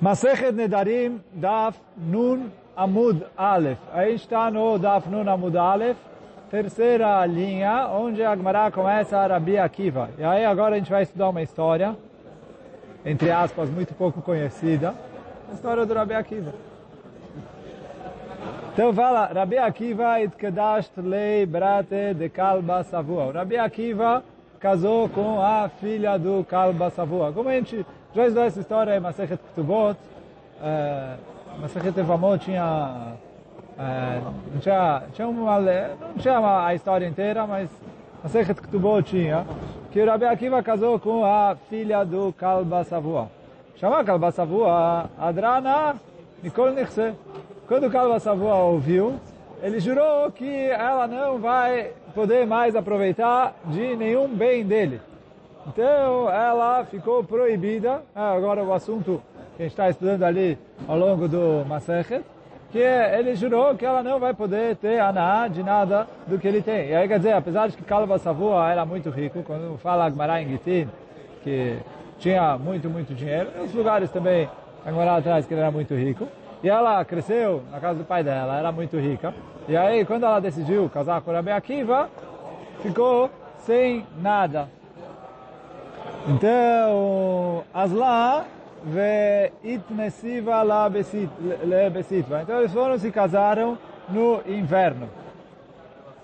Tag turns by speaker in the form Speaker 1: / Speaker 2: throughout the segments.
Speaker 1: Masechet Nedarim, Daf Nun Amud Aleph. A gente está no Daf Nun Amud Aleph, terceira linha, onde a Gemara começa a Rabi Akiva. E aí agora a gente vai estudar uma história, entre aspas, muito pouco conhecida, a história do Rabi Akiva. Então fala, Rabi Akiva itkedasht lei brate de Kalba Savua. O Rabi Akiva casou com a filha do Kalba Savua. Como a gente já estudou essa história em Masechet Ketubot, uh, Masechet Evamot tinha, uh, não tinha, tinha uma, não tinha a história inteira, mas Masechet Ketubot tinha, que o Rabi Akiva casou com a filha do Kalba Savua. Chama Kalba Savua Adrana Nikol Nichse. Quando o Kalba Savua ouviu, ele jurou que ela não vai poder mais aproveitar de nenhum bem dele. Então ela ficou proibida, agora o assunto que a gente está estudando ali ao longo do Masechet, que ele jurou que ela não vai poder ter aná de nada do que ele tem. E aí quer dizer, apesar de que Kalba Savua era muito rico, quando fala Agmará em Gitin, que tinha muito, muito dinheiro, em lugares também Agmará atrás que ele era muito rico, e ela cresceu na casa do pai dela, era muito rica. E aí, quando ela decidiu casar com Rabi Akiva, ficou sem nada. Então, Asla ve itnesiva la besitva. Então, eles foram se casaram no inverno.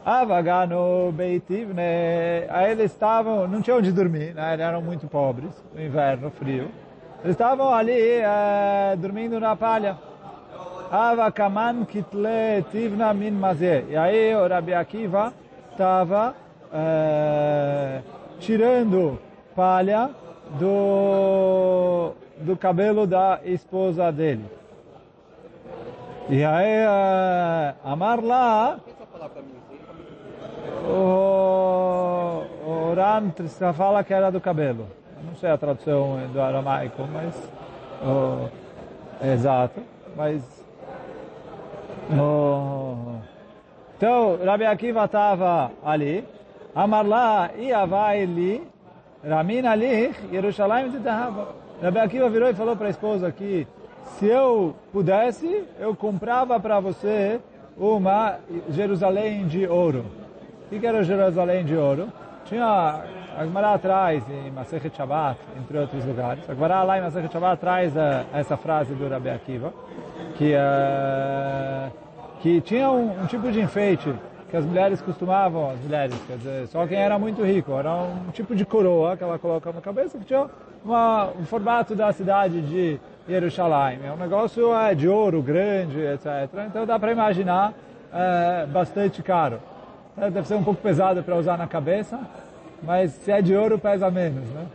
Speaker 1: Avagano beitivne. Aí eles estavam, não tinham onde dormir, né? eles eram muito pobres, no inverno, frio. Eles estavam ali é, dormindo na palha. Ava kaman kitle tivna min mazé. E aí o Rabi Akiva estava é, tirando palha do, do cabelo da esposa dele. E aí é, Amar lá o, o Ran fala que era do cabelo. Não sei a tradução do aramaico, mas o, exato, mas Oh. Então, Rabi Akiva estava ali. Amar lá, Iavai li, Ramin ali, Yerushalayim Zitahaba. Rabi Akiva virou e falou para a esposa que se eu pudesse, eu comprava para você uma Jerusalém de ouro. O que era Jerusalém de ouro? Tinha a Gemara atrás, em Masechet Shabbat, entre outros lugares. A Gemara lá em Masechet Shabbat traz uh, essa frase do Rabi Akiva, que, uh, que tinha um, um, tipo de enfeite que as mulheres costumavam, as mulheres, quer dizer, só quem era muito rico, era um tipo de coroa que ela coloca na cabeça, que tinha uma, um formato da cidade de Jerusalém. É um negócio uh, de ouro grande, etc. Então dá para imaginar bastante caro. Deve ser um pouco pesado para usar na cabeça, mas se é de ouro pesa menos, né?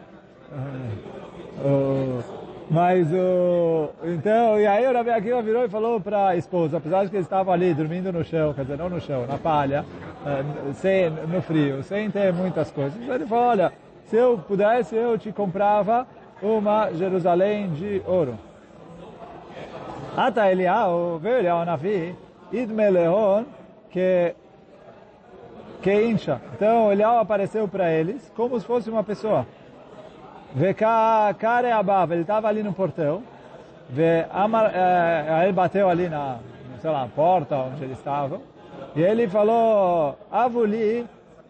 Speaker 1: Uh, mas o então e aí o Rabi Akiva virou e falou para a esposa, apesar de que eles estavam ali dormindo no chão, quer dizer não no chão, na palha, uh, sem no frio, sem ter muitas coisas. Ele falou, olha, se eu pudesse eu te comprava uma Jerusalém de ouro. Ata Eliyahu, veio Eliyahu Navi, Idmeleon, que que incha. Então Eliyahu apareceu para eles como se fosse uma pessoa. Vekare abav, ele estava ali no portão. Eh, ele bateu ali na, sei lá, porta onde eles estavam. E ele falou, avuli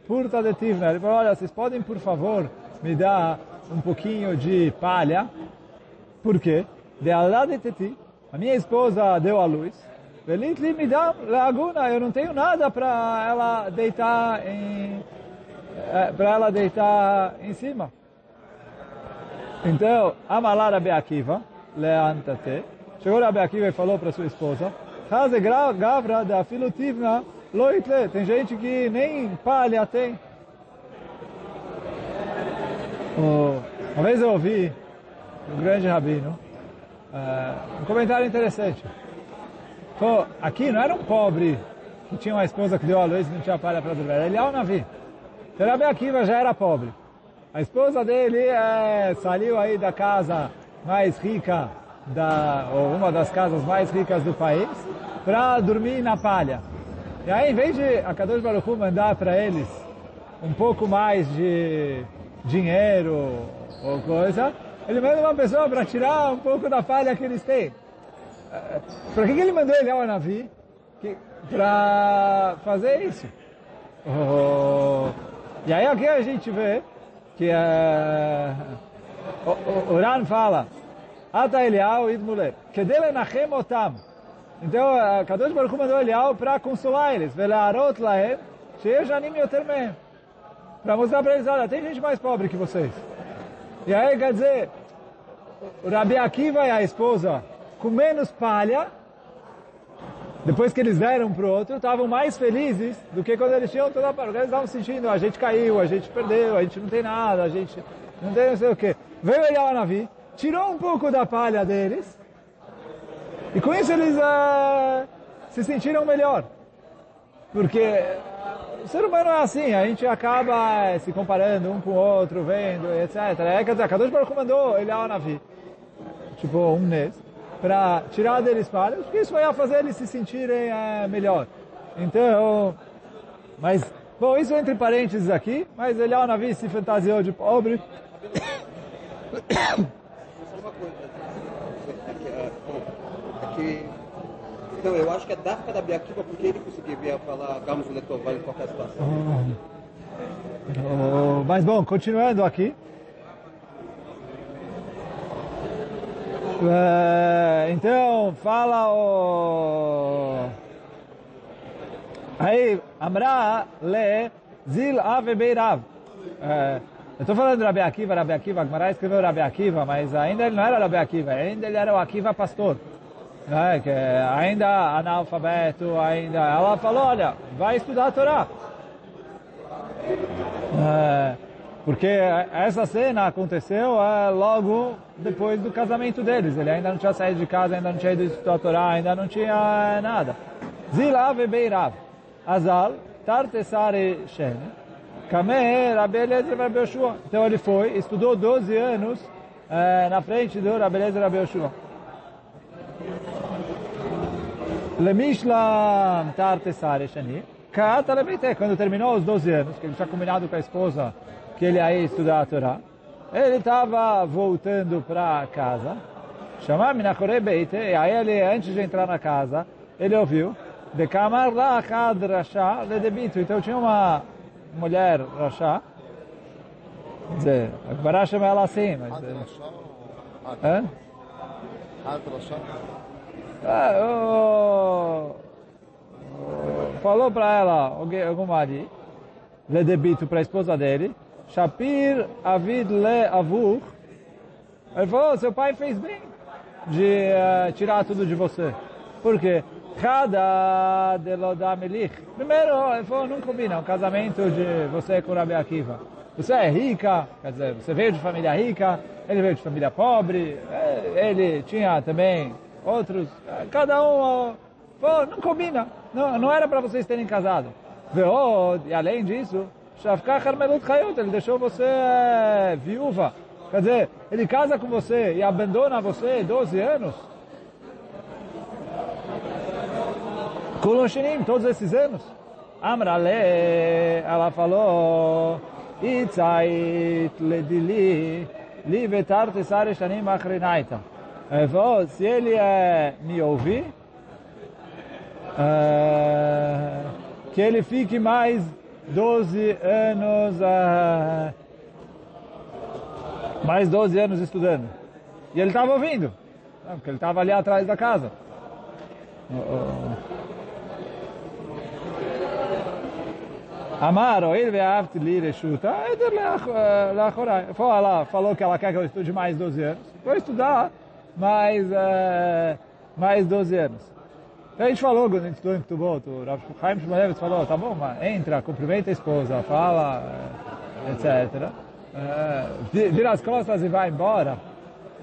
Speaker 1: purta de tivna. Ele falou, olha, vocês podem por favor me dar um pouquinho de palha. Por quê? De Allah de teti. A minha esposa deu a luz. Velitli me dá laguna, eu não tenho nada para ela deitar em para ela deitar em cima. Então, Amalar Rabi Akiva, leantate, chegou Rabi Akiva e falou para sua esposa, Haze gavra da filutivna loitle, tem gente que nem palha tem. Uma vez eu ouvi um grande rabino, um comentário interessante. Pô, aqui não era um pobre que tinha uma esposa que deu a luz e não tinha palha para dormir. Ele é o Navi. Então Rabi Akiva já era pobre. A esposa dele é, saiu aí da casa mais rica, da, ou uma das casas mais ricas do país, para dormir na palha. E aí, em vez de a Kadosh Baruch mandar para eles um pouco mais de dinheiro ou coisa, Ele manda uma pessoa para tirar um pouco da falha que eles têm. Para que, que ele mandou Eliyahu Navi? Para fazer isso. Oh, e aí aqui a gente vê que uh, o, o Ran fala Ata Eliyahu idmule Kedele nachem otam então, a Kadosh Baruch mandou Eliyahu para consolar eles. Velearot lahem, sheyesh anim yoter mehem. Para mostrar para eles, olha, tem gente mais pobre que vocês. E aí, quer dizer, o Rabi Akiva e a esposa, com menos palha, depois que eles deram para o outro, estavam mais felizes do que quando eles tinham toda a palha. Eles estavam sentindo, a gente caiu, a gente perdeu, a gente não tem nada, a gente não tem não sei o quê. Veio Eliyahu Navi, tirou um pouco da palha deles, e com isso eles uh, se sentiram melhor. Porque o ser humano é assim, a gente acaba se comparando um com o outro, vendo, etc. É, quer dizer, Kadosh Baruch mandou ele ao Navi, tipo um mês, para tirar deles palhas, porque isso vai fazer eles se sentirem uh, melhor. Então, mas, bom, isso entre parênteses aqui, mas ele ao Navi se fantasiou de pobre.
Speaker 2: que não, eu acho que é Dafka da Biakiva porque ele conseguia falar Gamos Letová em qualquer situação.
Speaker 1: Oh, mas bom, continuando aqui. Uh, então, fala o... Aí, Amra le Zil Ave Beirav. Uh, eu estou falando do Rabi Akiva, Rabi Akiva, Gmará escreveu Rabi Akiva, mas ainda ele não era Rabi Akiva, ainda ele era o Akiva pastor né, que ainda analfabeto, ainda. Ela falou, olha, vai estudar a Torá. É, porque essa cena aconteceu é, logo depois do casamento deles. Ele ainda não tinha saído de casa, ainda não tinha ido estudar a Torá, ainda não tinha nada. Zilav e Beirav. Azal, Tartesare Shen. Kamer, Rabi Eliezer Rabi Yoshua. Então ele foi, estudou 12 anos é, na frente do Rabi Yoshua. Lemishlam Tartesare Shani. Kata quando terminou os 12 anos, que ele tinha combinado com a esposa que ele ia estudar a Torá, ele estava voltando para casa, chamar Minachore Beite, e aí ele, antes de entrar na casa, ele ouviu, de Kamar La Chad Rasha Ledebito. Então tinha uma mulher Rasha, quer dizer, a Gemara chama ela assim, mas... Hã? Ah, oh, oh, falou para ela, algum marido, le debito para a esposa dele, Shapir Avid Le Avur, ele falou, seu pai fez bem de uh, tirar tudo de você. Por quê? Cada Melich. Primeiro, ele falou, não combina um casamento de você com Rabi Akiva. Você é rica, quer dizer, você veio de família rica, ele veio de família pobre, eh, ele tinha também outros, cada um, pô, não combina, não, não era para vocês terem casado. E além disso, Shavkach Armelut Hayot, ele deixou você viúva. Quer dizer, ele casa com você e abandona você 12 anos. Kuloshinim, todos esses anos. Amrale, ela falou, Itzait ledili, li vetar tesare shanim achrenaita. Falou, se ele é, me ouvir, é, que ele fique mais 12 anos, é, mais 12 anos estudando. E ele estava ouvindo, porque ele estava ali atrás da casa. Amar, ele veaft li reshuta, falou que ela quer que eu estude mais 12 anos. Vou estudar mais, uh, mais 12 anos. Então a gente falou, quando a gente estudou em o Rav Chaim Shmulevitz falou, tá bom, mas entra, cumprimenta a esposa, fala, etc. Uh, vira as costas e vai embora.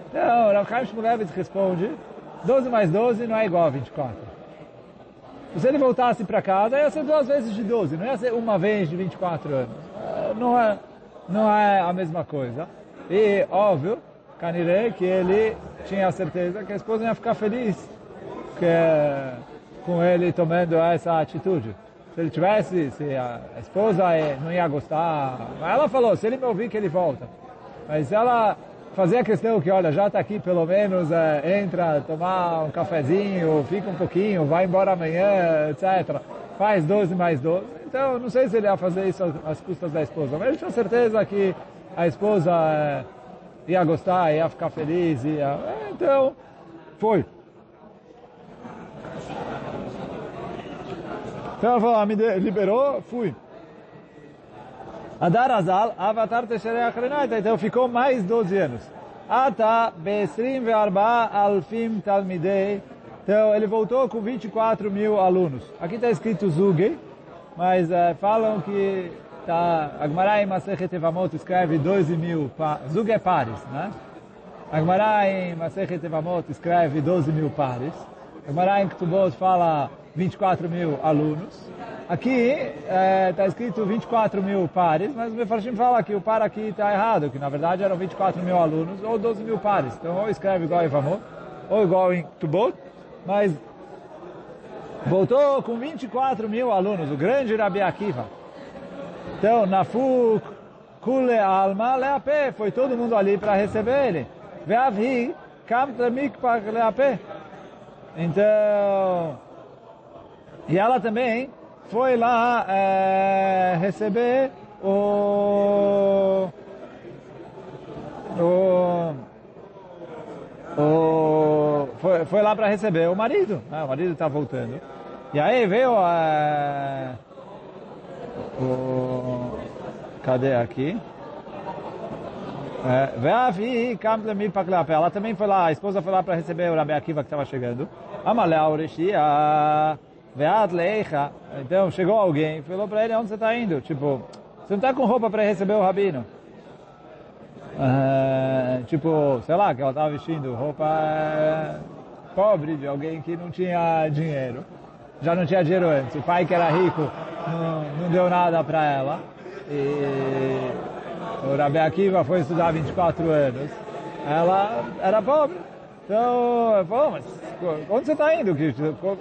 Speaker 1: Então, o Rav Chaim Shmulevitz responde, 12 mais 12 não é igual a 24. Se ele voltasse para casa, ia ser duas vezes de 12, não ia ser uma vez de 24 anos. Não é, não é a mesma coisa. E, óbvio, Canirei que ele tinha certeza que a esposa ia ficar feliz que, com ele tomando essa atitude. Se ele tivesse, se a esposa não ia gostar, ela falou, se ele me ouvir que ele volta. Mas ela fazia questão que, olha, já está aqui, pelo menos é, entra, tomar um cafezinho, fica um pouquinho, vai embora amanhã, etc. Faz 12 mais 12. Então, não sei se ele ia fazer isso às, custas da esposa, mas ele tinha certeza que a esposa é, ia gostar, ia ficar feliz, ia... Então, foi. Então ela falou, me liberou, fui. Adar Azal, Avatar Tesherei Achrenaita, então ficou mais 12 anos. Ata Besrim Ve'arba Alfim Talmidei, então ele voltou com 24 mil alunos. Aqui está escrito Zugei, mas uh, falam que tá, Agmará em Evamot escreve 12 mil, Zug é pares, né? Agmará em Evamot escreve 12 mil pares. Agmará em fala 24 mil alunos. Aqui está é, escrito 24 mil pares, mas o Mefarshim fala que o par aqui está errado, que na verdade eram 24 mil alunos ou 12 mil pares. Então ou escreve igual em Vamot, ou igual em Tubot, mas voltou com 24 mil alunos, o grande Rabi Akiva. Então, na Kule Alma, Leapé, foi todo mundo ali para receber ele. Veavhi, Kamtra Mikpak Leapé. Então, e ela também foi lá é, receber o, o, o foi, foi lá para receber o marido, né? o marido está voltando. E aí veio a, o, cadê aqui? É, ela também foi lá, a esposa foi lá para receber o Rabi Akiva que estava chegando. Amalé Ureshia. Então chegou alguém, falou para ele, onde você está indo? Tipo, você não está com roupa para receber o rabino? Uh, tipo, sei lá, que ela estava vestindo roupa uh, pobre de alguém que não tinha dinheiro. Já não tinha dinheiro antes. O pai que era rico não, não deu nada para ela. E o Rabi Akiva foi estudar 24 anos. Ela era pobre. Então, falou, mas onde você está indo?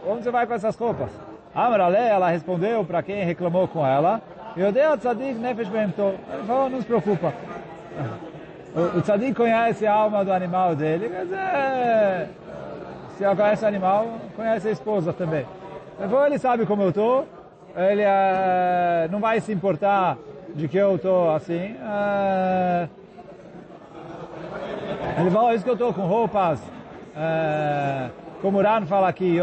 Speaker 1: Onde você vai com essas roupas? Amarale, ela respondeu para quem reclamou com ela, eu dei ao tzadik nefesh behemto. Ele falou, não se preocupa. O, o tzadik conhece a alma do animal dele, mas é, se ela conhece o animal, conhece a esposa também. Ele falou, ele sabe como eu estou, ele é, não vai se importar de que eu estou assim. É, ele falou, isso que eu estou com roupas é, como o Ran fala aqui,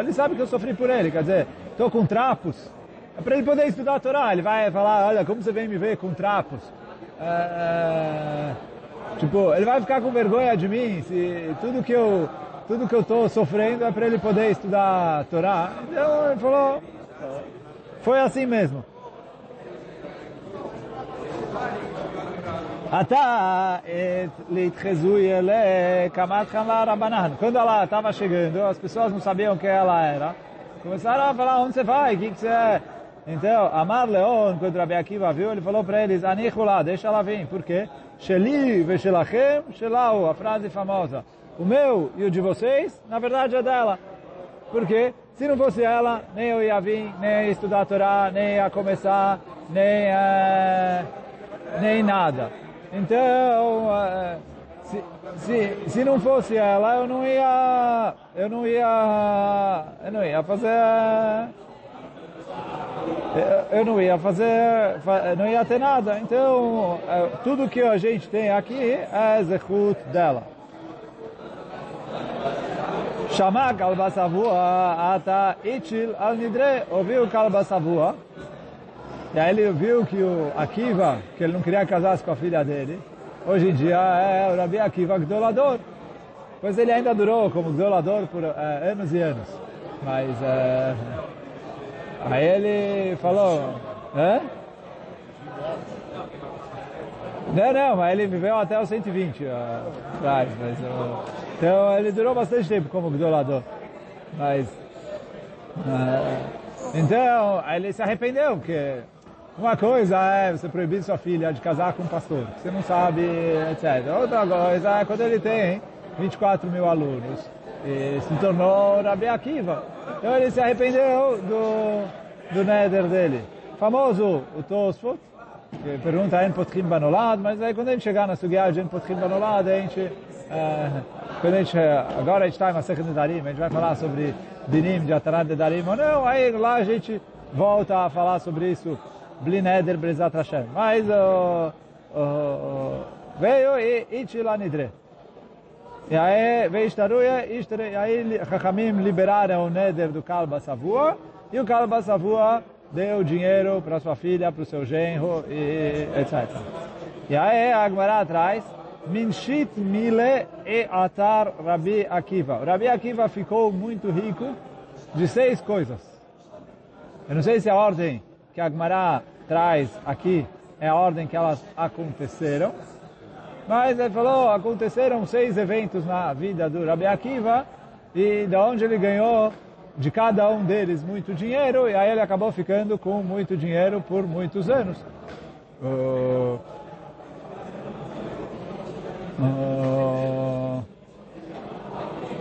Speaker 1: ele sabe que eu sofri por ele, quer dizer, estou com trapos, é para ele poder estudar a Torá, ele vai falar, olha, como você vem me ver com trapos? É, tipo, ele vai ficar com vergonha de mim, se tudo que eu tudo que eu estou sofrendo é para ele poder estudar a Torá. Então ele falou, foi assim mesmo. Ata leitchezui ele kamat rabanan. Quando ela estava chegando, as pessoas não sabiam quem ela era. Começaram a falar, onde você vai? O que, você é? Então, Amar Leon, quando Rabi Akiva viu, ele falou para eles, Anichulá, deixa ela vir. Por quê? Sheli veshelachem shelau, a frase famosa. O meu e o de vocês, na verdade, é dela. Por quê? Se não fosse ela, nem eu ia vir, nem ia estudar a Torá, nem ia começar, nem, uh, nem nada. Então, eh, se, se, se não fosse ela, eu não ia, eu não ia, eu não ia fazer, eu não ia fazer, não ia ter nada. Então, eh, tudo que a gente tem aqui é zechut dela. Chamar kalbasavua ata ichil al nidre, ouviu kalbasavua, e aí ele viu que o Akiva, que ele não queria casar com a filha dele, hoje em dia é o Rabi Akiva Gdolador. Pois ele ainda durou como Gdolador por é, anos e anos. Mas é, aí ele falou, é? Não, não, mas ele viveu até os 120 uh, atrás. Mas, então ele durou bastante tempo como Gdolador. Mas, uh, então, ele se arrependeu, porque uma coisa é você proibir sua filha de casar com um pastor, você não sabe, etc. Outra coisa é quando ele tem 24 mil alunos e se tornou Rabi Akiva. Então ele se arrependeu do, do Neder dele. Famoso, o Tosfot, que pergunta em Potchim Banolad, mas aí quando a gente chegar na Sugiá de Potchim Banolad, a gente, é, quando a gente, agora a gente está em Masechet Nedarim, a gente vai falar sobre Dinim de Atarat Nedarim ou não, aí lá a gente volta a falar sobre isso, Blineder Brezat Hashem. Mas uh, uh, veio e Ichila Nidre. E aí, veio Ishtaruya, e aí Chachamim liberaram o Neder do Kalba Savua, e o Kalba Savua deu dinheiro para sua filha, para o seu genro, e, etc. E aí a Agmará atrás, Minshit Mile e Atar Rabi Akiva. O Rabi Akiva ficou muito rico de seis coisas. Eu não sei se a ordem que a Agmará traz aqui é a ordem que elas aconteceram, mas ele falou, aconteceram seis eventos na vida do Rabi Akiva, e de onde ele ganhou de cada um deles muito dinheiro, e aí ele acabou ficando com muito dinheiro por muitos anos. Uh, uh,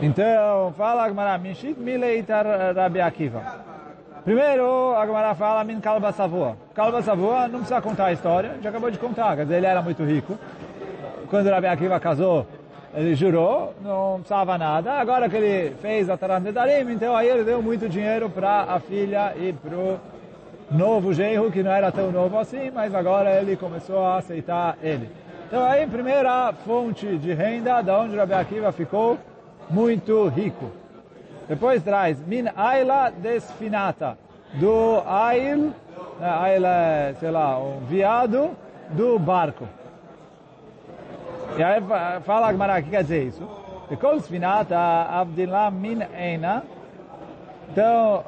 Speaker 1: então, fala Agmará, Mishit Mileitar Rabi Akiva. Primeiro, a Agmará fala Min Kalba Savua. Kalba Savua, não precisa contar a história, já acabou de contar, quer dizer, ele era muito rico. Quando Rabi Akiva casou, ele jurou, não precisava nada. Agora que ele fez a Tarat Nedarim, então aí ele deu muito dinheiro para a filha e para o novo genro, que não era tão novo assim, mas agora ele começou a aceitar ele. Então aí, primeira fonte de renda, da onde Rabi Akiva ficou muito rico. Depois traz Min Aila Desfinata, do Ail, Ail é, sei lá, um viado do barco. E aí fala o que quer dizer isso? Bekol Sfinata Abdillah Min Eina. Então,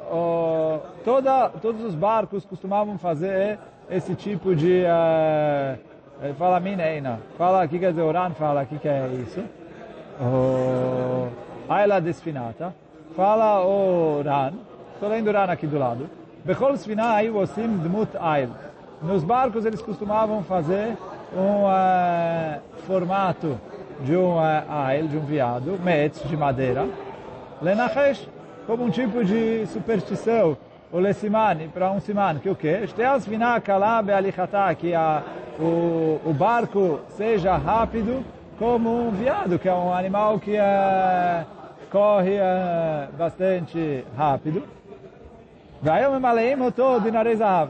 Speaker 1: toda, todos os barcos costumavam fazer esse tipo de... Uh, ele fala Min Eina. Fala, o que quer dizer? Oran fala, o que, que é isso? Oh, Aila Desfinata. Fala o Ran. Estou lendo o Ran aqui do lado. Bekol Sfinata aí Osim Dmut Ail. Nos barcos eles costumavam fazer um uh, formato de um uh, de um viado, metz, de madeira, lenachesh, como um tipo de superstição, o lesimani, para um siman, que o quê? Shteas vinakala bealichatá, que a, o, o barco seja rápido como um viado, que é um animal que uh, corre bastante rápido.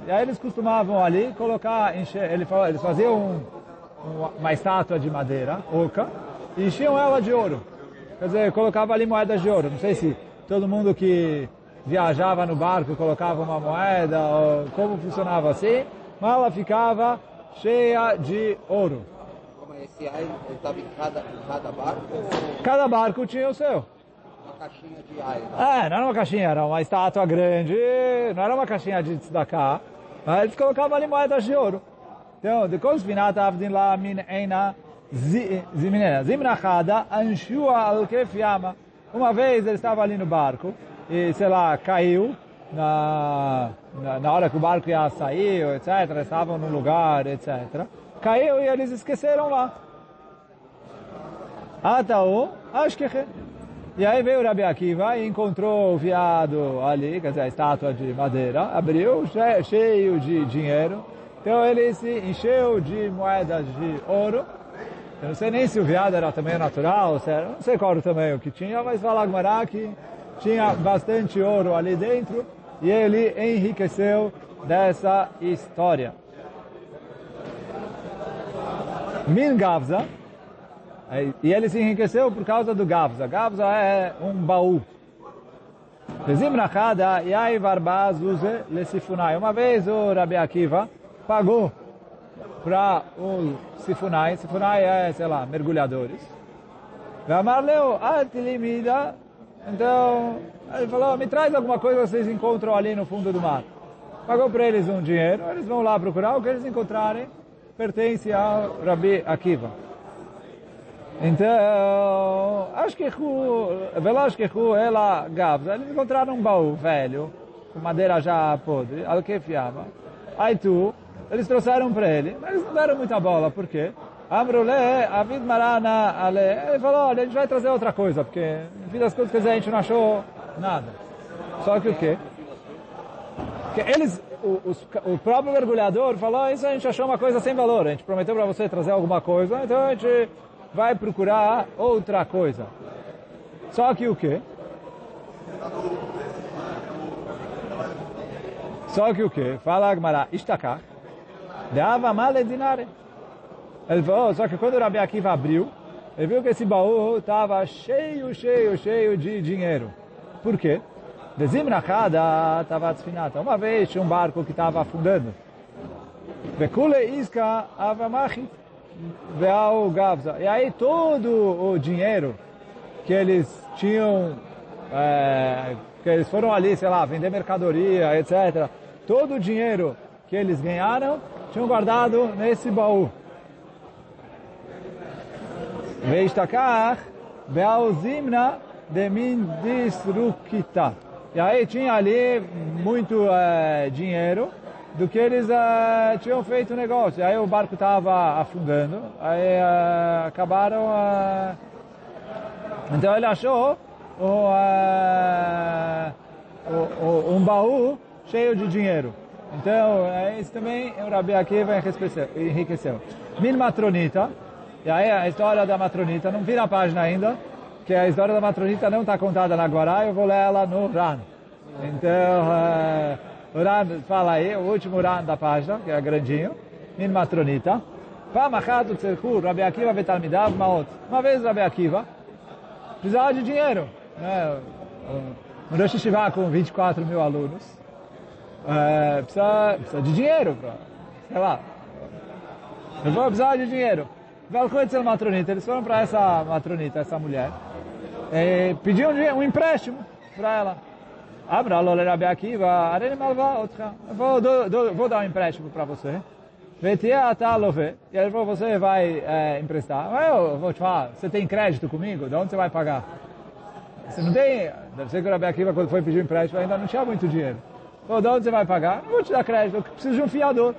Speaker 1: E aí eles costumavam ali colocar, encher, ele falou, eles faziam um, uma estátua de madeira, oca, e enchiam ela de ouro. Quer dizer, colocava ali moedas de ouro. Não sei se todo mundo que viajava no barco colocava uma moeda, ou como funcionava assim, mas ela ficava cheia de ouro.
Speaker 2: Como esse aí estava em cada, em cada barco?
Speaker 1: Cada barco tinha o seu
Speaker 2: caixinha de.
Speaker 1: É, não era uma caixinha, era uma estátua grande, não era uma caixinha de tzedakah, mas eles colocavam ali moedas de ouro. Então, de Kosvinat Avdin La Min Eina Zimnachada Anshua Al Yama. Uma vez ele estava ali no barco e, sei lá, caiu na, na, na hora que o barco ia sair, etc. Estavam no lugar, etc. Caiu e eles esqueceram lá. Ataú, que e aí veio o Rabi Akiva e encontrou o viado ali, quer dizer, a estátua de madeira, abriu, cheio de dinheiro. Então ele se encheu de moedas de ouro. Eu não sei nem se o viado era tamanho natural, era, não sei qual era o tamanho que tinha, mas fala Agmará que tinha bastante ouro ali dentro e ele enriqueceu dessa história. Min Gavza, e ele se enriqueceu por causa do Gavza. Gavza é um baú. Uma vez o Rabi Akiva pagou para o Sifunai. Sifunai é, sei lá, mergulhadores. Amarleu, Então, ele falou, me traz alguma coisa que vocês encontram ali no fundo do mar. Pagou para eles um dinheiro, eles vão lá procurar, o que eles encontrarem pertence ao Rabi Akiva. Então, acho que veloz que ela gavza, eles encontraram um baú velho, com madeira já podre, ao que fiava. Aí tu, eles trouxeram para ele, mas eles não deram muita bola, por quê? Amrule, Avid Marana, Ale, ele falou, olha, a gente vai trazer outra coisa, porque, no fim das contas, a gente não achou nada. Só que o quê? Que eles, o, o, o, próprio mergulhador falou, isso a gente achou uma coisa sem valor, a gente prometeu para você trazer alguma coisa, então a gente vai procurar outra coisa. Só que o quê? Só que o quê? Fala Agmará, Ishtakar, Deava male dinare. Ele falou, só que quando o Rabi Akiva abriu, ele viu que esse baú estava cheio, cheio, cheio de dinheiro. Por quê? Dezimnachada estava desfinata. Uma vez tinha um barco que estava afundando. Vekule iska avamachit veal gavza. E aí todo o dinheiro que eles tinham, é, que eles foram ali, sei lá, vender mercadoria, etc. Todo o dinheiro que eles ganharam, tinham guardado nesse baú. Veistakach Bealzimna de Mindisrukita. E aí tinha ali muito uh, dinheiro do que eles uh, tinham feito o negócio. Aí o barco estava afundando, aí uh, acabaram... então ele achou o, um baú cheio de dinheiro. Então, isso também o Rabi Akiva enriqueceu. Min matronita, e aí a história da matronita, não vi na página ainda, que a história da matronita não está contada na Guará, eu vou ler ela no Ran. Então, Uran, fala aí, o último Uran da página, que é grandinho, Min Matronita. Pamachat Utserhu, Rabi Akiva Betalmidav Maot. Uma vez Rabi Akiva precisava de dinheiro. Né? Um Rosh Hashivá com 24 mil alunos é, precisa, precisa de dinheiro sei lá, eu vou precisar de dinheiro. Valcoitzel Matronita, eles foram para essa Matronita, essa mulher, e pediam um empréstimo para ela. Abra lo Rabi Akiva, arene malva outra. Vou, vou dar um empréstimo para você. Vetia atalove. E ele falou, você vai é, emprestar. Eu vou te falar, você tem crédito comigo? De onde você vai pagar? Você não tem... Deve ser que o Rabi Akiva, quando foi pedir empréstimo, ainda não tinha muito dinheiro. Falou, de onde você vai pagar? Não vou te dar crédito, eu preciso de um fiador.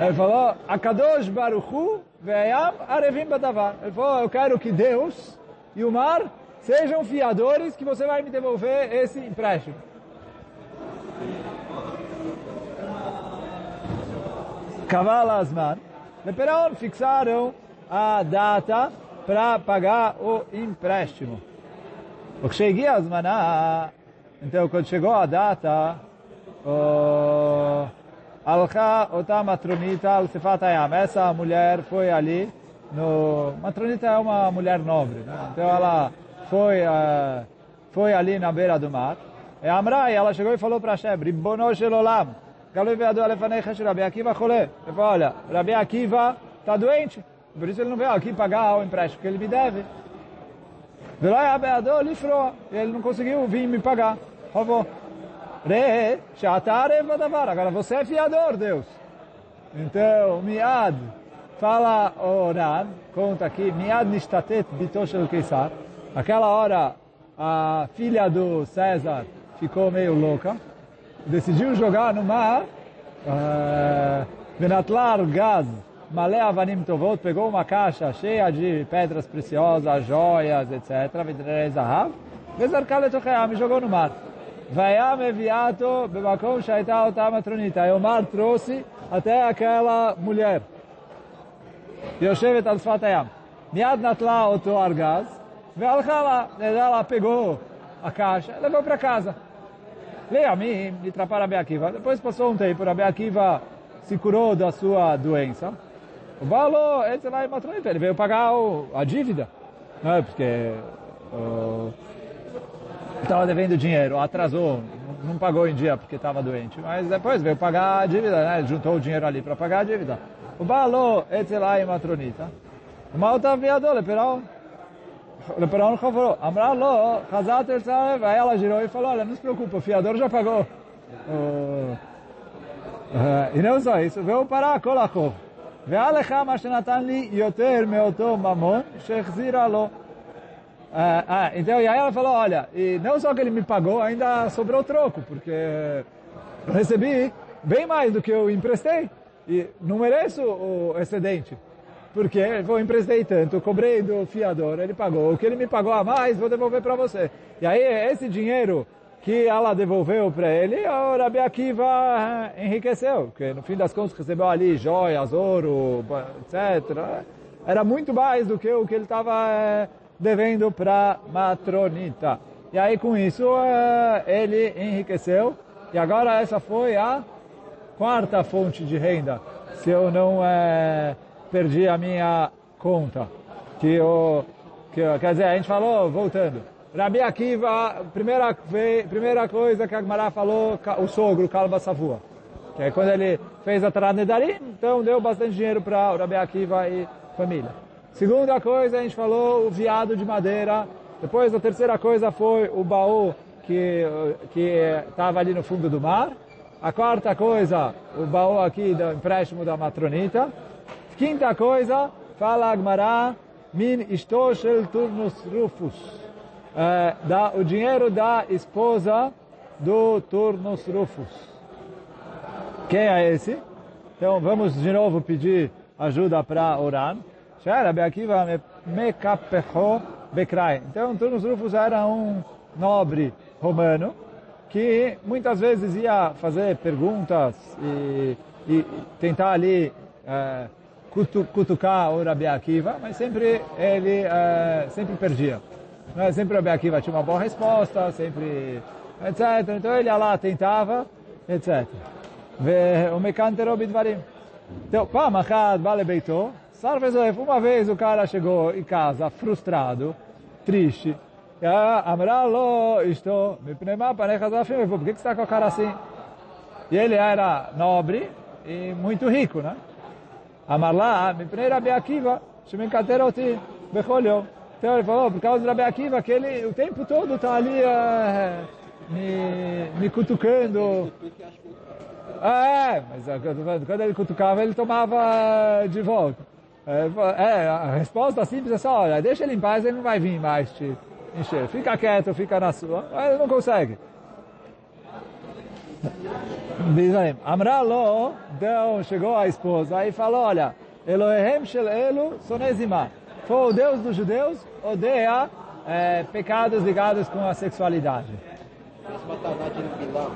Speaker 1: Ele falou, Akadosh Baruchu ve'ayam arevim badavar. Ele falou, eu quero que Deus e o mar sejam fiadores que você vai me devolver esse empréstimo. Kavala Asman. Leperão fixaram a data para pagar o empréstimo. O que cheguei a então quando chegou a data, Alcha ota matronita al. Essa mulher foi ali no... Matronita é uma mulher nobre, né? Então ela foi, uh, foi ali na beira do mar. E Amra, e ela chegou e falou para Hashem, Ribbono shel olam, galui ve'adu alefanecha shel Rabi Akiva chole. Ele falou, olha, Rabi Akiva está doente, por isso ele não veio aqui pagar o empréstimo que ele me deve. Velai abeado lifroa, ele não conseguiu vir me pagar. Favor. Re, davar. Agora você é fiador, Deus. Então, miad, fala Oran, conta aqui, miad nishtatet bitoshel keisar. Aquela hora, a filha do César ficou meio louca, decidiu jogar no mar, eh, Venatlar Gaz, Malé Avanim Tovot, pegou uma caixa cheia de pedras preciosas, joias, etc., Vedrei Zahav, Vezarkal e jogou no mar. Vayam eviato bemakom shaita אותה matronita. E Omar trouxe até aquela mulher. יושבת על שפת הים. מיד נטלה אותו ארגז, Valhalla, né, ela pegou a caixa, levou para casa. Leamim, de trapar a Beakiva. Depois passou um tempo, a Beakiva se curou da sua doença. O valor, esse lá matou ele, veio pagar o, a dívida. não é Porque estava devendo dinheiro, atrasou, não pagou em dia porque estava doente. Mas depois veio pagar a dívida, né? juntou o dinheiro ali para pagar a dívida. O valor, esse lá matronita. Mal tá viador, peraí leperão. Leperão falou, amralo, chazat el aí ela girou e falou, olha, não se preocupa, o fiador já pagou. Uh, e não só isso, veio parar kolachov. ועל מה שנתן לי יותר מאותו ממון שהחזירה לו ah, ah, então, e aí ela falou, olha, e não só que ele me pagou, ainda sobrou troco, porque eu recebi bem mais do que eu emprestei, e não mereço o excedente, porque eu emprestei tanto, cobrei do fiador, ele pagou, o que ele me pagou a mais, vou devolver para você. E aí, esse dinheiro que ela devolveu para ele, o Rabi Akiva enriqueceu, porque no fim das contas recebeu ali joias, ouro, etc. Era muito mais do que o que ele estava é, devendo para Matronita. E aí com isso é, ele enriqueceu, e agora essa foi a quarta fonte de renda, se eu não é, perdi a minha conta. Que, eu, que quer dizer, a gente falou, voltando, Rabi Akiva, primeira, primeira coisa que a Gemara falou, o sogro, Kalba Savua. Que é quando ele fez a Taranedarim, então deu bastante dinheiro para o Rabi Akiva e família. Segunda coisa, a gente falou o viado de madeira. Depois a terceira coisa foi o baú que estava ali no fundo do mar. A quarta coisa, o baú aqui do empréstimo da matronita. Quinta coisa, fala Agmará, min istoshel turnus rufus é, da, o dinheiro da esposa do Turnus Rufus. Quem é esse? Então vamos de novo pedir ajuda para orar. Então Turnus Rufus era um nobre romano que muitas vezes ia fazer perguntas e, e tentar ali é, cutu, cutucar o Rabi Akiva, mas sempre ele eh, é, sempre perdia. Né? Sempre o Rabi Akiva tinha uma boa resposta, sempre etc. Então ele ia lá, tentava, etc. O Mekanter bidvarim, Então, Pam vale beito. Beitó, Sarvezoef, uma vez o cara chegou em casa frustrado, triste, Amralo, estou, me pneuma, paneca da filha, por que você está com a cara assim? E ele era nobre e muito rico, né? Amarlá, Mipnei Rabi Akiva, Shemekateroti, Becholio. Então ele falou, por causa do Rabi Akiva, que ele o tempo todo está ali me, me cutucando. É, mas quando ele cutucava, ele tomava de volta. É, a resposta simples é só, olha, deixa ele em paz, ele não vai vir mais te encher. Fica quieto, fica na sua. Ele não consegue. Aí, Amralo, então chegou a esposa e falou, olha, Elohem shel Elu sonezimah for o Deus dos judeus, odeia é, pecados ligados com a sexualidade.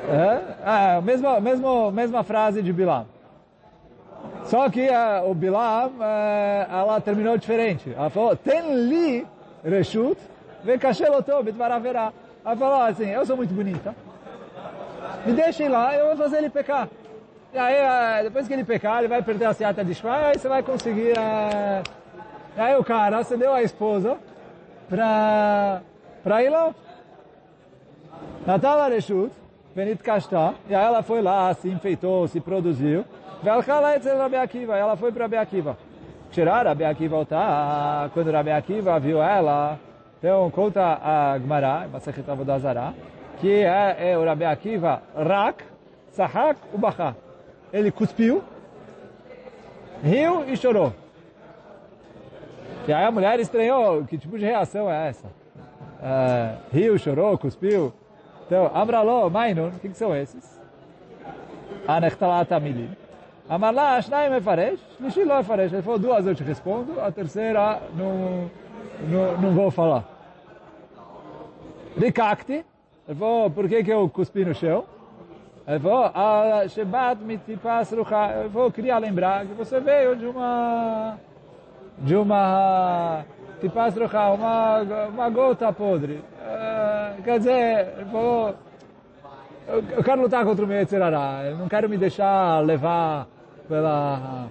Speaker 1: É, é mesma, mesma, mesma frase de Bilam. Só que é, o Bilam, é, ela terminou diferente. Ela falou, tem li reshut, vekasheloto bitvaraverá. Ela falou assim, eu sou muito bonita. Me deixem lá, eu vou fazer ele pecar. E aí, é, depois que ele pecar, ele vai perder a seata de Shva, aí você vai conseguir é, Aí o cara acendeu a esposa para para ir lá. Natal Reshut, Benit Kashta, e aí ela foi lá, se enfeitou, se produziu. Velchala etzel Rabi Akiva, ela foi para Rabi Akiva. Tirar Rabi Akiva voltar, quando Rabi Akiva viu ela, então conta a Gemara, Masechet Avodazara, que é, é o Rabi Akiva Rak, Sahak, Ubachá. Ele cuspiu, riu e chorou. E aí a mulher estranhou, que tipo de reação é essa? É, riu, chorou, cuspiu. Então, Amraló, Mainun, o que, que são esses? Anechtalat Amilim. Amarlá, Shnaim Efaresh, Shlishi Lo Efaresh. Ele falou, duas eu te respondo, a terceira não, não, não vou falar. Rikakti, ele falou, por que, que eu cuspi no chão? Ele falou, Shebat Mitipas Rucha. Ele falou, queria lembrar que você veio de uma de uma tipas uma, uma gota podre. Uh, quer dizer, ele falou, eu, eu quero lutar contra o meu Yetzirará, eu não quero me deixar levar pela,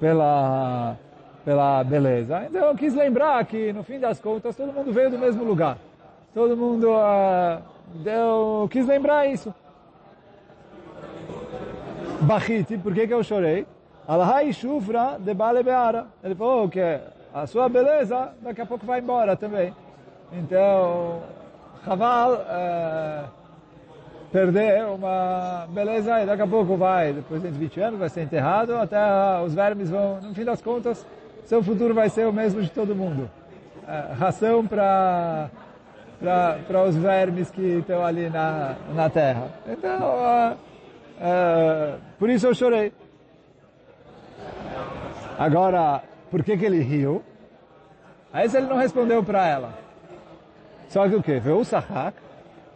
Speaker 1: pela, pela beleza. Então eu quis lembrar que, no fim das contas, todo mundo veio do mesmo lugar. Todo mundo uh, deu, quis lembrar isso. Bachiti, por que, que eu chorei? Alahai shufra de bale beara. Ele falou que a sua beleza daqui a pouco vai embora também. Então, Chaval é, perder uma beleza e daqui a pouco vai, depois de 20 anos, vai ser enterrado, até os vermes vão, no fim das contas, seu futuro vai ser o mesmo de todo mundo. É, ração para para os vermes que estão ali na, na terra. Então, uh, uh, por isso eu chorei. Agora, por que, que ele riu? Aí ele não respondeu para ela. Só que o quê? Viu o Sahak,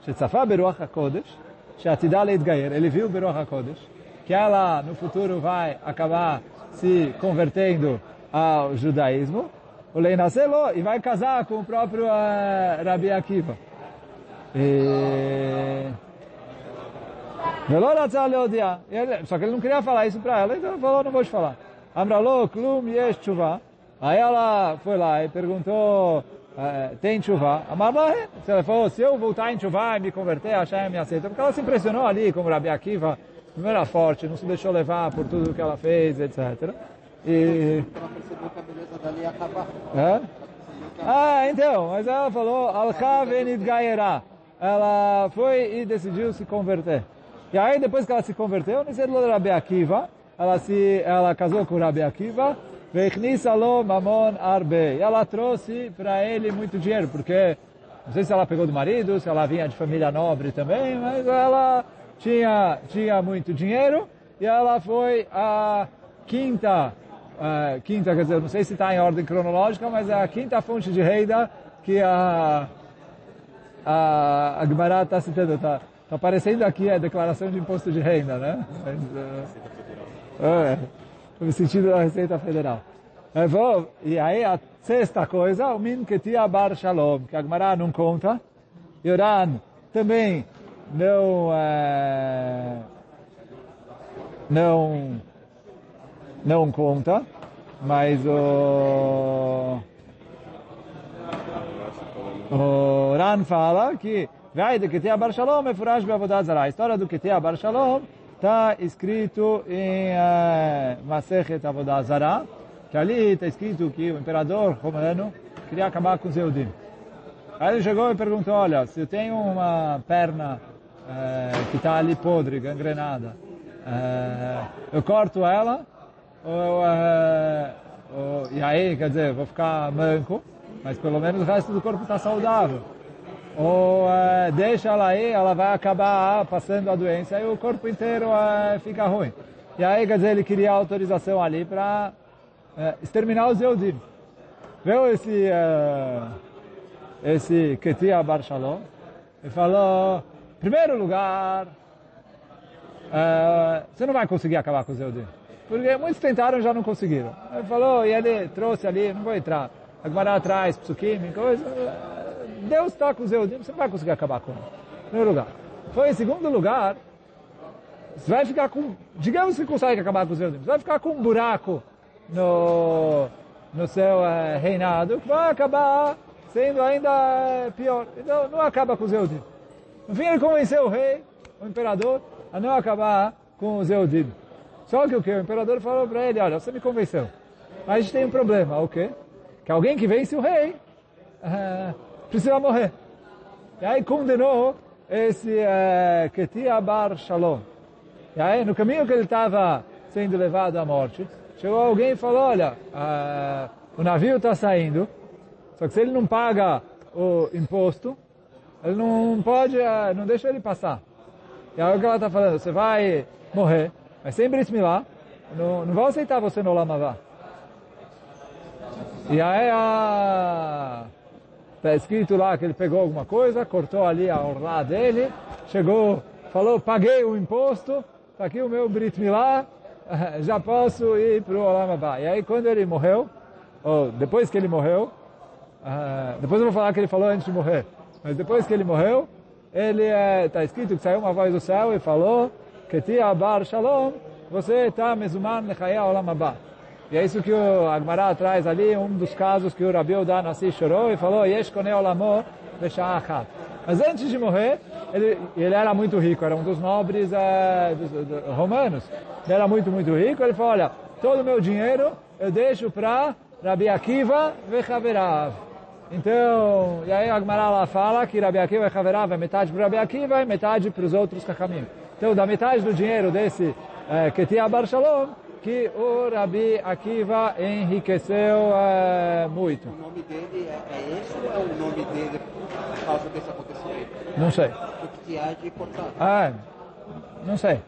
Speaker 1: Shetzafá Beruach HaKodesh, Shatidá Leitgayer. Ele viu Beruach HaKodesh, que ela no futuro vai acabar se convertendo ao judaísmo o Leinaselo, e vai casar com o próprio uh, Rabi Akiva. E... Só que ele não queria falar isso para ela, então ele falou, não vou te falar. Amralo, klum yesh tshuva. Aí ela foi lá e perguntou, uh, tem tshuva? Amarla, se ela falou, se eu voltar em tshuva e me converter, Hashem me aceita. Porque ela se impressionou ali como Rabi Akiva, não era forte, não se deixou levar por tudo que ela fez, etc. E... É? Ah, então, mas ela falou, Al-Ka Ela foi e decidiu se converter. E aí, depois que ela se converteu, Nisedlo Rabi Akiva, ela, se, ela casou com Rabi Akiva, Veichnisa mamon arbe. E ela trouxe para ele muito dinheiro, porque não sei se ela pegou do marido, se ela vinha de família nobre também, mas ela tinha, tinha muito dinheiro e ela foi a quinta, a quinta, quer dizer, não sei se está em ordem cronológica, mas é a quinta fonte de renda que a, a, a Gemara está citando. Está tá aparecendo aqui a declaração de imposto de renda, né? Mas, uh, é, no sentido da Receita Federal. É, vou, e aí a sexta coisa, o Min Ketia Bar Shalom, que a Gemara não conta. Yoran também não é, não não conta, mas o o Ran fala que vai de Ketia Bar Shalom é furash be'avodat. A história do Ketia Bar Shalom está escrito em uh, Masechet Avodat Zara, que ali está escrito que o imperador romano queria acabar com os Eudim. Aí ele chegou e perguntou, olha, se eu tenho uma perna é, que está ali podre, gangrenada, é, eu corto ela, ou, é, ou, e aí, quer dizer, vou ficar manco, mas pelo menos o resto do corpo está saudável. Ou é, deixa ela aí, ela vai acabar passando a doença e o corpo inteiro é, fica ruim. E aí, quer dizer, ele queria autorização ali para exterminar os Eudim. Viu esse, esse Ketia Bar Shalom? Ele falou, primeiro lugar, uh, você não vai conseguir acabar com os Eudim. Porque muitos tentaram e já não conseguiram. Ele falou, e ele trouxe ali, não vou entrar, agora atrás, psukim, coisa. Deus está com os Eudim, você não vai conseguir acabar com ele. Primeiro lugar. Foi em segundo lugar, você vai ficar com, digamos que consegue acabar com os Eudim, você vai ficar com um buraco no, no seu uh, reinado, que vai acabar sendo ainda pior. Então, não acaba com os Eudim. No fim, ele convenceu o rei, o imperador, a não acabar com os Eudim. Só que o que? O imperador falou para ele, olha, você me convenceu. Mas a gente tem um problema, o quê? Que alguém que vence o rei uh, precisa morrer. E aí condenou esse uh, Ketia Bar Shalom. E aí, no caminho que ele estava sendo levado à morte, chegou alguém e falou, olha, uh, o navio está saindo, só que se ele não paga o imposto, ele não pode, eh, não deixa ele passar. E aí o que ela está falando, você vai morrer, mas sem Brit Milá, não, não vão aceitar você no Lamavá. E aí está escrito lá que ele pegou alguma coisa, cortou ali a orla dele, chegou, falou, paguei o imposto, está aqui o meu Brit Milá, já posso ir para o Olamabá. E aí quando ele morreu, ou depois que ele morreu, uh, depois eu vou falar que ele falou antes de morrer, mas depois que ele morreu, ele está é, escrito que saiu uma voz do céu e falou que tia bar shalom, você está mesuman lechaya olam abba. E é isso que o Agmará traz ali, um dos casos que o Rabi Uda Nassi chorou e falou, Yesh kone olamo achat. Mas antes de morrer, ele, ele era muito rico, era um dos nobres é, dos, dos, romanos. Ele era muito, muito rico. Ele falou, olha, todo o meu dinheiro eu deixo para Rabi Akiva vechaverav. Então, e aí a Agmará lá fala que Rabi Akiva e Haverav é metade para Rabi Akiva e metade para os outros Kachamim. Então, da metade do dinheiro desse é, Ketia Bar Shalom, que o Rabi Akiva enriqueceu é, muito.
Speaker 2: O nome dele é, é esse ou é o nome dele por causa desse acontecimento?
Speaker 1: Não sei.
Speaker 2: Ketia de cortar.
Speaker 1: Ah, não sei.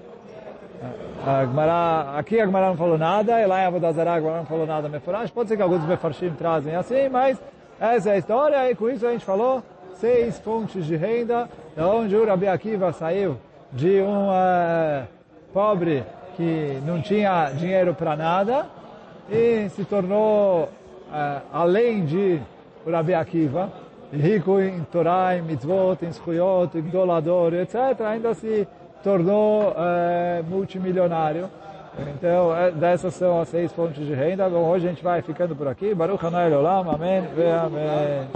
Speaker 1: A Gemara, aqui a Gemara não falou nada, e lá em Avodazará a Gemara não falou nada Meforash. Pode ser que alguns Mefarshim trazem assim, mas essa é a história e com isso a gente falou seis fontes de renda Então, onde o Rabi Akiva saiu de um pobre que não tinha dinheiro para nada e se tornou, uh, além de Rabi Akiva, rico em Torah, em mitzvot, em schuyot, em dolador, etc., ainda se tornou uh, multimilionário. Então, dessas são as seis fontes de renda. Bom, hoje a gente vai ficando por aqui. Baruch Hanai Olam. Amém. Amém.